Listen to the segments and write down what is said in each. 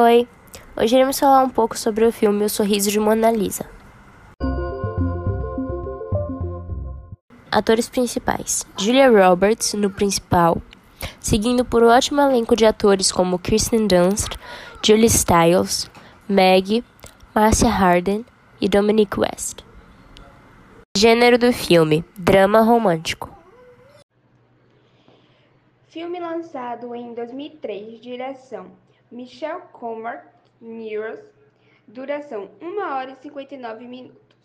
Hoje iremos falar um pouco sobre o filme O Sorriso de Mona Lisa. Atores principais: Julia Roberts no principal, seguindo por um ótimo elenco de atores como Kirsten Dunst, Julie Stiles, Maggie, Marcia Harden e Dominic West. Gênero do filme: drama romântico. Filme lançado em 2003, direção Michelle Comer Mirrors, duração 1 hora e 59 minutos.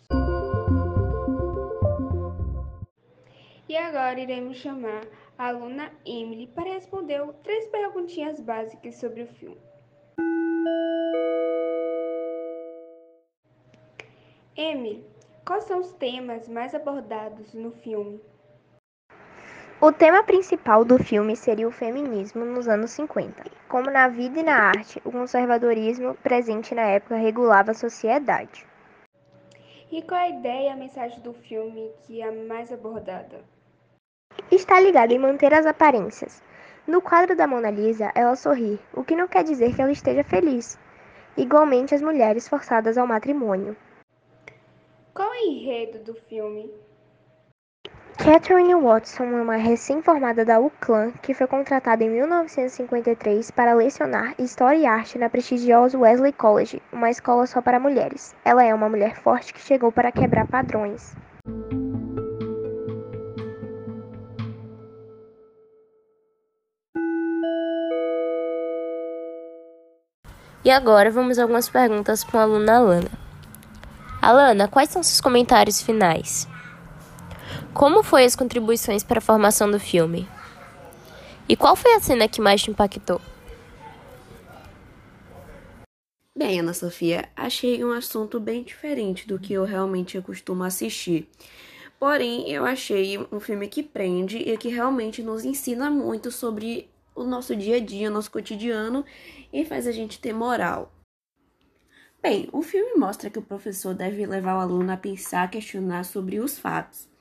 E agora iremos chamar a aluna Emily para responder três perguntinhas básicas sobre o filme. Emily, quais são os temas mais abordados no filme? O tema principal do filme seria o feminismo nos anos 50. Como na vida e na arte, o conservadorismo presente na época regulava a sociedade. E qual é a ideia e a mensagem do filme que é mais abordada? Está ligado em manter as aparências. No quadro da Mona Lisa, ela sorri, o que não quer dizer que ela esteja feliz. Igualmente as mulheres forçadas ao matrimônio. Qual é o enredo do filme? Catherine Watson é uma recém-formada da UCLan que foi contratada em 1953 para lecionar História e Arte na prestigiosa Wesley College, uma escola só para mulheres. Ela é uma mulher forte que chegou para quebrar padrões. E agora vamos a algumas perguntas com a aluna Alana. Alana, quais são seus comentários finais? Como foi as contribuições para a formação do filme? E qual foi a cena que mais te impactou? Bem, Ana Sofia, achei um assunto bem diferente do que eu realmente costumo assistir. Porém, eu achei um filme que prende e que realmente nos ensina muito sobre o nosso dia a dia, nosso cotidiano e faz a gente ter moral. Bem, o filme mostra que o professor deve levar o aluno a pensar, questionar sobre os fatos.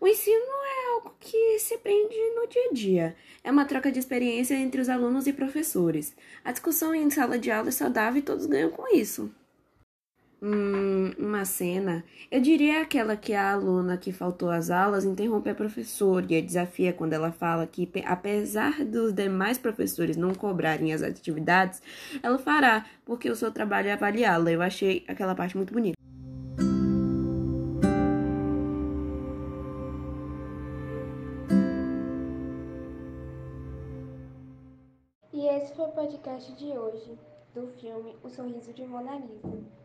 O ensino é algo que se prende no dia a dia. É uma troca de experiência entre os alunos e professores. A discussão em sala de aula é saudável e todos ganham com isso. Hum, uma cena, eu diria aquela que a aluna que faltou às aulas interrompe a professora e a desafia quando ela fala que, apesar dos demais professores não cobrarem as atividades, ela fará, porque o seu trabalho é avaliá-la. Eu achei aquela parte muito bonita. E esse foi o podcast de hoje, do filme O Sorriso de Mona Lisa.